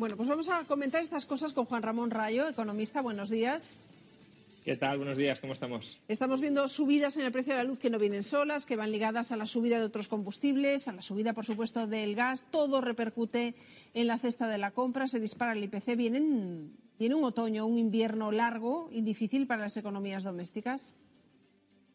Bueno, pues vamos a comentar estas cosas con Juan Ramón Rayo, economista. Buenos días. ¿Qué tal? Buenos días, ¿cómo estamos? Estamos viendo subidas en el precio de la luz que no vienen solas, que van ligadas a la subida de otros combustibles, a la subida, por supuesto, del gas. Todo repercute en la cesta de la compra, se dispara el IPC. Vienen, viene un otoño, un invierno largo y difícil para las economías domésticas.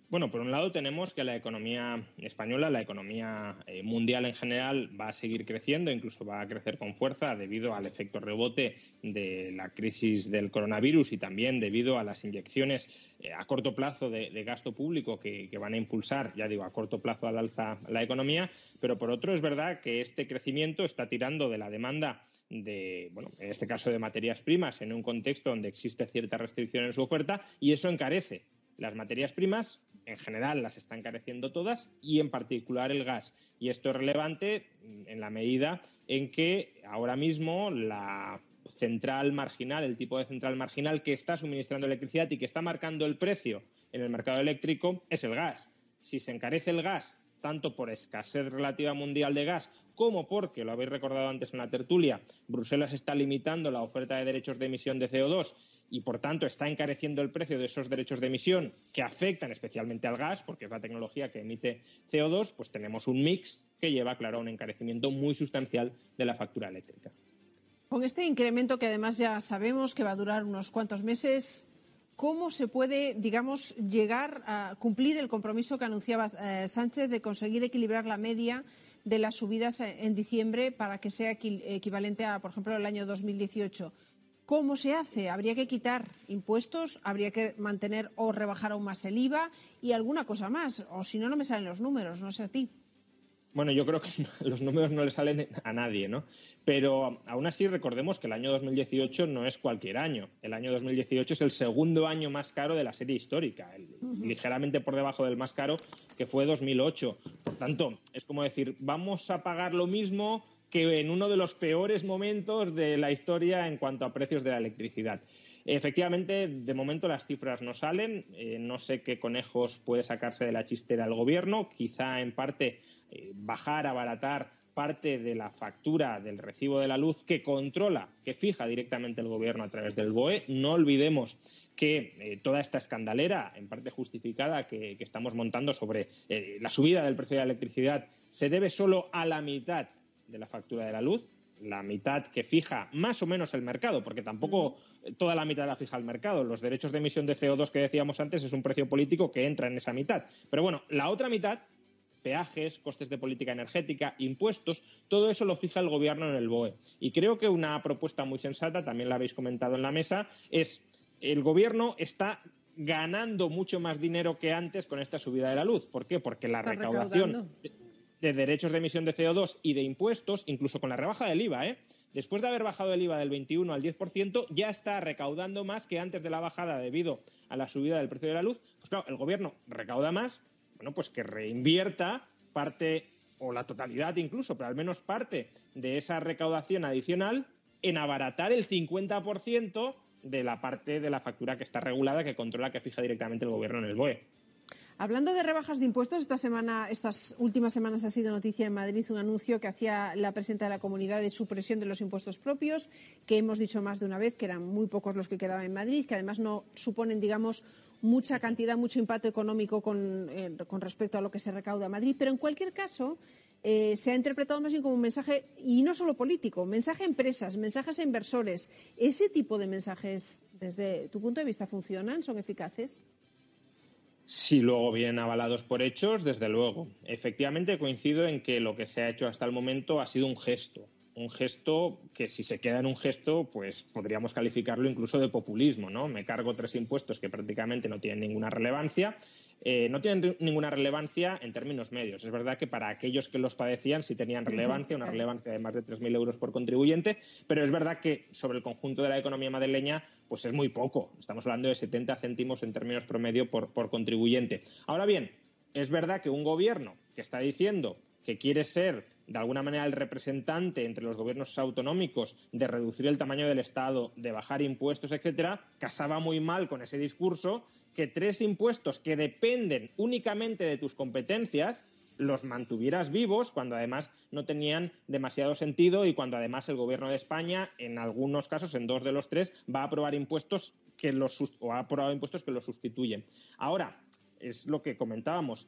Bueno, por un lado tenemos que la economía española, la economía eh, mundial en general, va a seguir creciendo, incluso va a crecer con fuerza debido al efecto rebote de la crisis del coronavirus y también debido a las inyecciones eh, a corto plazo de, gasto público que, que, van a impulsar, ya digo, a corto plazo al alza la economía. Pero por otro es verdad que este crecimiento está tirando de la demanda de, bueno, en este caso de materias primas, en un contexto donde existe cierta restricción en su oferta y eso encarece las materias primas, en general las están encareciendo todas y en particular el gas. Y esto es relevante en la medida en que ahora mismo la central marginal, el tipo de central marginal que está suministrando electricidad y que está marcando el precio en el mercado eléctrico es el gas. Si se encarece el gas tanto por escasez relativa mundial de gas como porque, lo habéis recordado antes en la tertulia, Bruselas está limitando la oferta de derechos de emisión de CO2 y, por tanto, está encareciendo el precio de esos derechos de emisión que afectan especialmente al gas, porque es la tecnología que emite CO2, pues tenemos un mix que lleva, claro, a un encarecimiento muy sustancial de la factura eléctrica. Con este incremento que además ya sabemos que va a durar unos cuantos meses, ¿cómo se puede, digamos, llegar a cumplir el compromiso que anunciaba eh, Sánchez de conseguir equilibrar la media de las subidas en diciembre para que sea equivalente a, por ejemplo, el año 2018? ¿Cómo se hace? ¿Habría que quitar impuestos? ¿Habría que mantener o rebajar aún más el IVA? Y alguna cosa más. O si no, no me salen los números, no sé a ti. Bueno, yo creo que los números no le salen a nadie, ¿no? Pero aún así recordemos que el año 2018 no es cualquier año. El año 2018 es el segundo año más caro de la serie histórica, el, uh -huh. ligeramente por debajo del más caro que fue 2008. Por tanto, es como decir, vamos a pagar lo mismo que en uno de los peores momentos de la historia en cuanto a precios de la electricidad. Efectivamente, de momento las cifras no salen. Eh, no sé qué conejos puede sacarse de la chistera el gobierno. Quizá en parte eh, bajar, abaratar parte de la factura del recibo de la luz que controla, que fija directamente el gobierno a través del BOE. No olvidemos que eh, toda esta escandalera, en parte justificada, que, estamos montando sobre la subida del precio de la electricidad, se debe solo a la mitad de la factura de la luz, la mitad que fija más o menos el mercado, porque tampoco toda la mitad la fija el mercado. Los derechos de emisión de CO2 que decíamos antes es un precio político que entra en esa mitad. Pero bueno, la otra mitad, peajes, costes de política energética, impuestos, todo eso lo fija el gobierno en el BOE. Y creo que una propuesta muy sensata, también la habéis comentado en la mesa, es el gobierno está ganando mucho más dinero que antes con esta subida de la luz. ¿Por qué? Porque la Está recaudación recaudando. De derechos de emisión de CO2 y de impuestos, incluso con la rebaja del IVA, ¿eh? después de haber bajado el IVA del 21 al 10%, ya está recaudando más que antes de la bajada debido a la subida del precio de la luz. Pues claro, el gobierno recauda más, bueno, pues que reinvierta parte o la totalidad incluso, pero al menos parte de esa recaudación adicional en abaratar el 50% de la parte de la factura que está regulada, que controla, que fija directamente el gobierno en el BOE. Hablando de rebajas de impuestos, esta semana, estas últimas semanas ha sido noticia en Madrid un anuncio que hacía la presidenta de la comunidad de supresión de los impuestos propios, que hemos dicho más de una vez que eran muy pocos los que quedaban en Madrid, que además no suponen, digamos, mucha cantidad, mucho impacto económico con, eh, respecto a lo que se recauda en Madrid. Pero en cualquier caso, eh, se ha interpretado más bien como un mensaje, y no solo político, mensaje a empresas, mensajes a inversores. ¿Ese tipo de mensajes, desde tu punto de vista, funcionan? ¿Son eficaces? Si luego vienen avalados por hechos, desde luego. Efectivamente, coincido en que lo que se ha hecho hasta el momento ha sido un gesto. Un gesto que, si se queda en un gesto, pues podríamos calificarlo incluso de populismo, ¿no? Me cargo tres impuestos que prácticamente no tienen ninguna relevancia eh, no tienen ninguna relevancia en términos medios. Es verdad que para aquellos que los padecían sí tenían relevancia, una relevancia de más de 3.000 euros por contribuyente, pero es verdad que sobre el conjunto de la economía madrileña pues es muy poco. Estamos hablando de 70 céntimos en términos promedio por, por contribuyente. Ahora bien, es verdad que un gobierno que está diciendo que quiere ser de alguna manera el representante entre los gobiernos autonómicos de reducir el tamaño del Estado, de bajar impuestos, etcétera, casaba muy mal con ese discurso que tres impuestos que dependen únicamente de tus competencias los mantuvieras vivos cuando además no tenían demasiado sentido y cuando además el gobierno de España en algunos casos en dos de los tres va a aprobar impuestos que los o ha aprobado impuestos que los sustituyen. Ahora es lo que comentábamos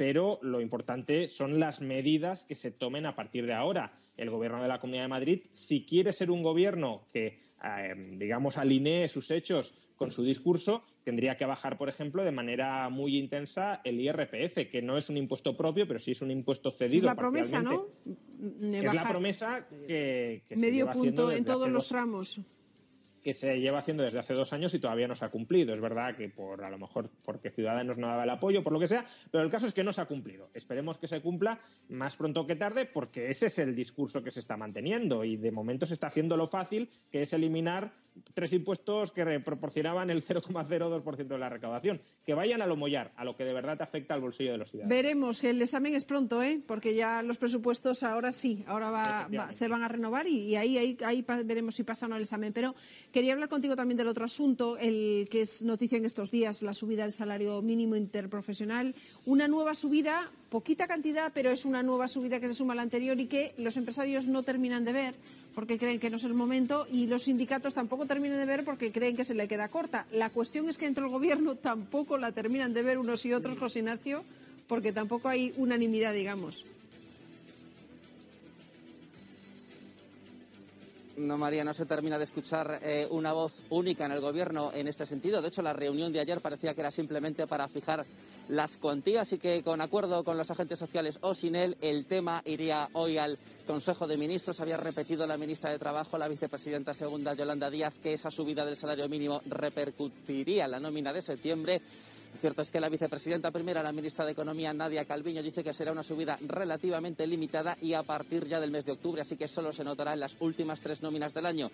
pero lo importante son las medidas que se tomen a partir de ahora. El gobierno de la Comunidad de Madrid, si quiere ser un gobierno que, eh, digamos, alinee sus hechos con su discurso, tendría que bajar, por ejemplo, de manera muy intensa el IRPF, que no es un impuesto propio, pero sí es un impuesto cedido. Es la promesa, ¿no? Es la promesa que, que medio se punto en todos los tramos que se lleva haciendo desde hace dos años y todavía no se ha cumplido. Es verdad que por a lo mejor porque Ciudadanos no daba el apoyo, por lo que sea, pero el caso es que no se ha cumplido. Esperemos que se cumpla más pronto que tarde, porque ese es el discurso que se está manteniendo y de momento se está haciendo lo fácil, que es eliminar tres impuestos que proporcionaban el 0,02% de la recaudación. Que vayan a lo mollar, a lo que de verdad te afecta al bolsillo de los ciudadanos. Veremos, el examen es pronto, ¿eh? porque ya los presupuestos ahora sí, ahora va, va, se van a renovar y, y ahí, ahí, ahí, veremos si pasa o no el examen. Pero quería hablar contigo también del otro asunto, el que es noticia en estos días, la subida del salario mínimo interprofesional. Una nueva subida, poquita cantidad, pero es una nueva subida que se suma a la anterior y que los empresarios no terminan de ver porque creen que no es el momento y los sindicatos tampoco terminan de ver porque creen que se le queda corta. La cuestión es que dentro del gobierno tampoco la terminan de ver unos y otros, José Ignacio, porque tampoco hay unanimidad, digamos. No, María, no se termina de escuchar eh, una voz única en el Gobierno en este sentido. De hecho, la reunión de ayer parecía que era simplemente para fijar las cuantías y que con acuerdo con los agentes sociales o sin él, el tema iría hoy al Consejo de Ministros. Había repetido la ministra de Trabajo, la vicepresidenta segunda Yolanda Díaz, que esa subida del salario mínimo repercutiría en la nómina de septiembre. Cierto es que la vicepresidenta primera, la ministra de Economía, Nadia Calviño, dice que será una subida relativamente limitada y a partir ya del mes de octubre, así que solo se notará en las últimas tres nóminas del año.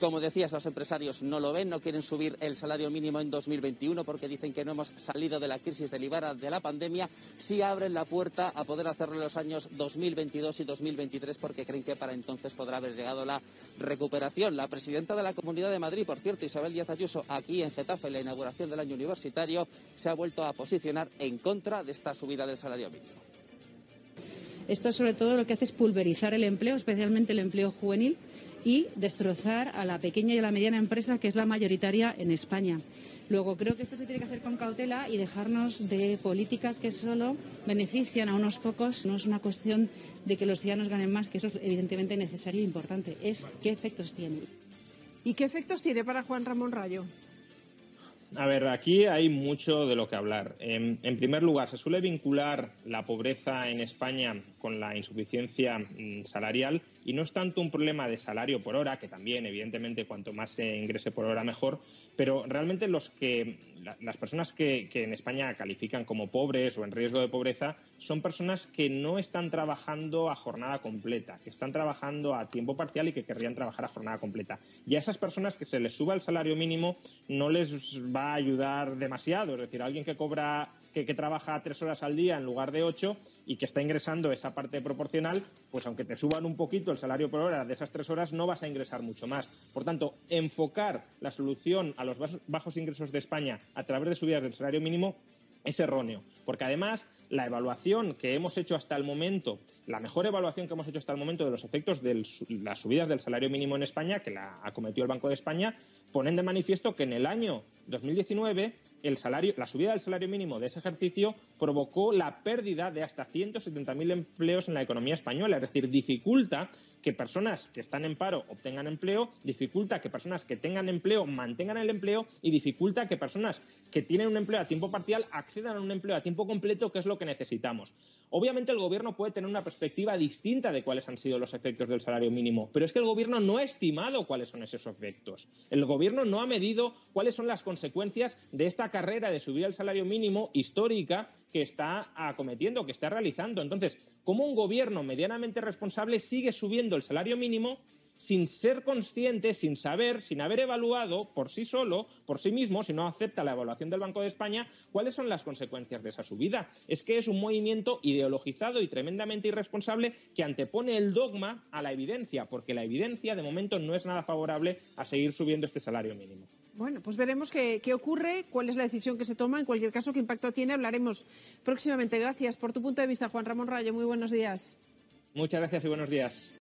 Como decías, los empresarios no lo ven, no quieren subir el salario mínimo en 2021 porque dicen que no hemos salido de la crisis derivada de la pandemia. Sí abren la puerta a poder hacerlo en los años 2022 y 2023 porque creen que para entonces podrá haber llegado la recuperación. La presidenta de la Comunidad de Madrid, por cierto, Isabel Díaz Ayuso, aquí en Getafe, en la inauguración del año universitario, se ha vuelto a posicionar en contra de esta subida del salario mínimo. Esto sobre todo lo que hace es pulverizar el empleo, especialmente el empleo juvenil, y destrozar a la pequeña y a la mediana empresa, que es la mayoritaria en España. Luego, creo que esto se tiene que hacer con cautela y dejarnos de políticas que solo benefician a unos pocos. No es una cuestión de que los ciudadanos ganen más, que eso es evidentemente necesario e importante. Es qué efectos tiene. ¿Y qué efectos tiene para Juan Ramón Rayo? A ver, aquí hay mucho de lo que hablar. En, en, primer lugar, se suele vincular la pobreza en España con la insuficiencia mm, salarial y no es tanto un problema de salario por hora, que también, evidentemente, cuanto más se ingrese por hora mejor, pero realmente los que, las personas que, que en España califican como pobres o en riesgo de pobreza son personas que no están trabajando a jornada completa, que están trabajando a tiempo parcial y que querrían trabajar a jornada completa. Y a esas personas que se les suba el salario mínimo no les va a ayudar demasiado. Es decir, alguien que cobra que, que, trabaja tres horas al día en lugar de ocho y que está ingresando esa parte proporcional, pues aunque te suban un poquito el salario por hora de esas tres horas, no vas a ingresar mucho más. Por tanto, enfocar la solución a los bajos ingresos de España a través de subidas del salario mínimo es erróneo, porque además la evaluación que hemos hecho hasta el momento, la mejor evaluación que hemos hecho hasta el momento de los efectos de las subidas del salario mínimo en España, que la acometió el Banco de España, ponen de manifiesto que en el año 2019 el salario, la subida del salario mínimo de ese ejercicio provocó la pérdida de hasta 170.000 empleos en la economía española, es decir, dificulta que personas que están en paro obtengan empleo, dificulta que personas que tengan empleo mantengan el empleo y dificulta que personas que tienen un empleo a tiempo parcial accedan a un empleo a tiempo completo, que es lo que necesitamos. Obviamente el gobierno puede tener una perspectiva distinta de cuáles han sido los efectos del salario mínimo, pero es que el gobierno no ha estimado cuáles son esos efectos. El gobierno no ha medido cuáles son las consecuencias de esta carrera de subir el salario mínimo histórica que está acometiendo, que está realizando. Entonces, ¿cómo un gobierno medianamente responsable sigue subiendo el salario mínimo sin ser consciente, sin saber, sin haber evaluado por sí solo, por sí mismo, si no acepta la evaluación del Banco de España, cuáles son las consecuencias de esa subida. Es que es un movimiento ideologizado y tremendamente irresponsable que antepone el dogma a la evidencia, porque la evidencia de momento no es nada favorable a seguir subiendo este salario mínimo. Bueno, pues veremos qué, qué, ocurre, cuál es la decisión que se toma. En cualquier caso, qué impacto tiene. Hablaremos próximamente. Gracias por tu punto de vista, Juan Ramón Rayo. Muy buenos días. Muchas gracias y buenos días.